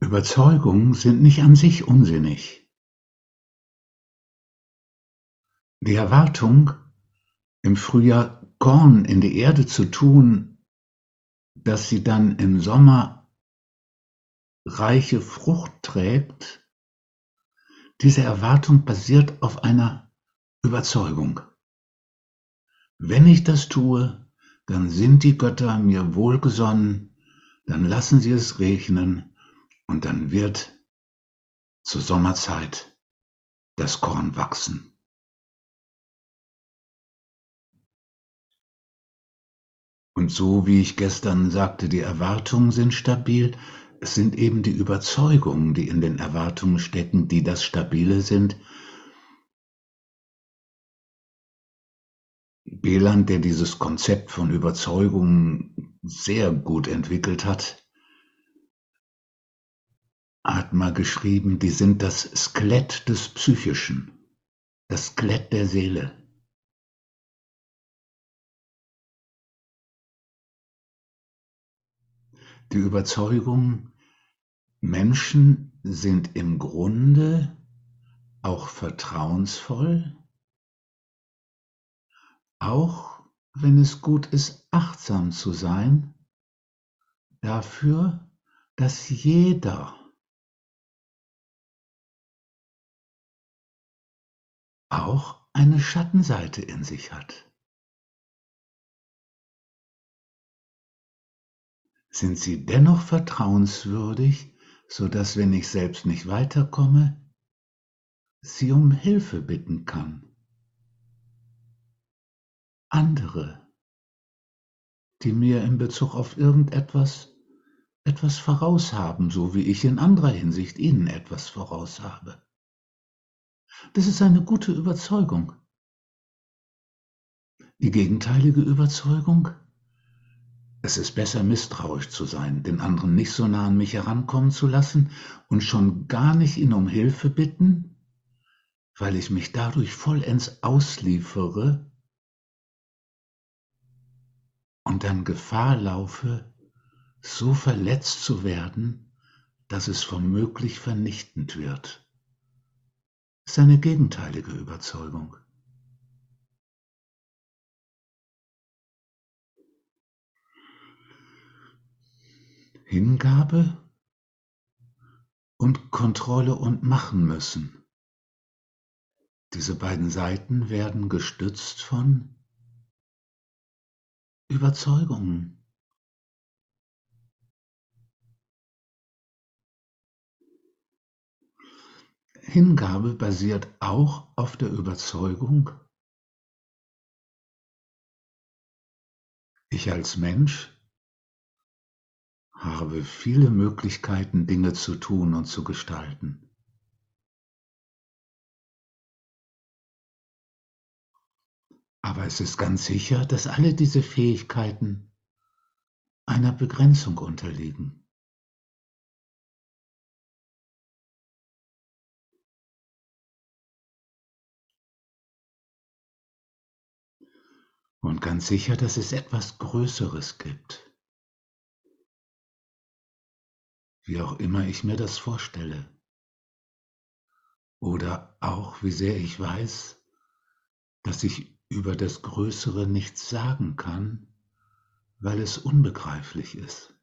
Überzeugungen sind nicht an sich unsinnig. Die Erwartung, im Frühjahr Korn in die Erde zu tun, dass sie dann im Sommer reiche Frucht trägt, diese Erwartung basiert auf einer Überzeugung. Wenn ich das tue, dann sind die Götter mir wohlgesonnen, dann lassen sie es regnen und dann wird zur Sommerzeit das Korn wachsen. Und so wie ich gestern sagte, die Erwartungen sind stabil, es sind eben die Überzeugungen, die in den Erwartungen stecken, die das Stabile sind. Beland, der dieses Konzept von Überzeugungen sehr gut entwickelt hat, hat mal geschrieben, die sind das Skelett des Psychischen, das Skelett der Seele. Die Überzeugung, Menschen sind im Grunde auch vertrauensvoll, auch wenn es gut ist, achtsam zu sein, dafür, dass jeder auch eine Schattenseite in sich hat. Sind sie dennoch vertrauenswürdig, so dass wenn ich selbst nicht weiterkomme, sie um Hilfe bitten kann? Andere, die mir in Bezug auf irgendetwas etwas voraus haben, so wie ich in anderer Hinsicht ihnen etwas voraus habe. Das ist eine gute Überzeugung. Die gegenteilige Überzeugung? Es ist besser, misstrauisch zu sein, den anderen nicht so nah an mich herankommen zu lassen und schon gar nicht ihn um Hilfe bitten, weil ich mich dadurch vollends ausliefere und dann Gefahr laufe, so verletzt zu werden, dass es womöglich vernichtend wird seine gegenteilige Überzeugung. Hingabe und Kontrolle und machen müssen. Diese beiden Seiten werden gestützt von Überzeugungen. Hingabe basiert auch auf der Überzeugung, ich als Mensch habe viele Möglichkeiten, Dinge zu tun und zu gestalten. Aber es ist ganz sicher, dass alle diese Fähigkeiten einer Begrenzung unterliegen. Und ganz sicher, dass es etwas Größeres gibt. Wie auch immer ich mir das vorstelle. Oder auch wie sehr ich weiß, dass ich über das Größere nichts sagen kann, weil es unbegreiflich ist.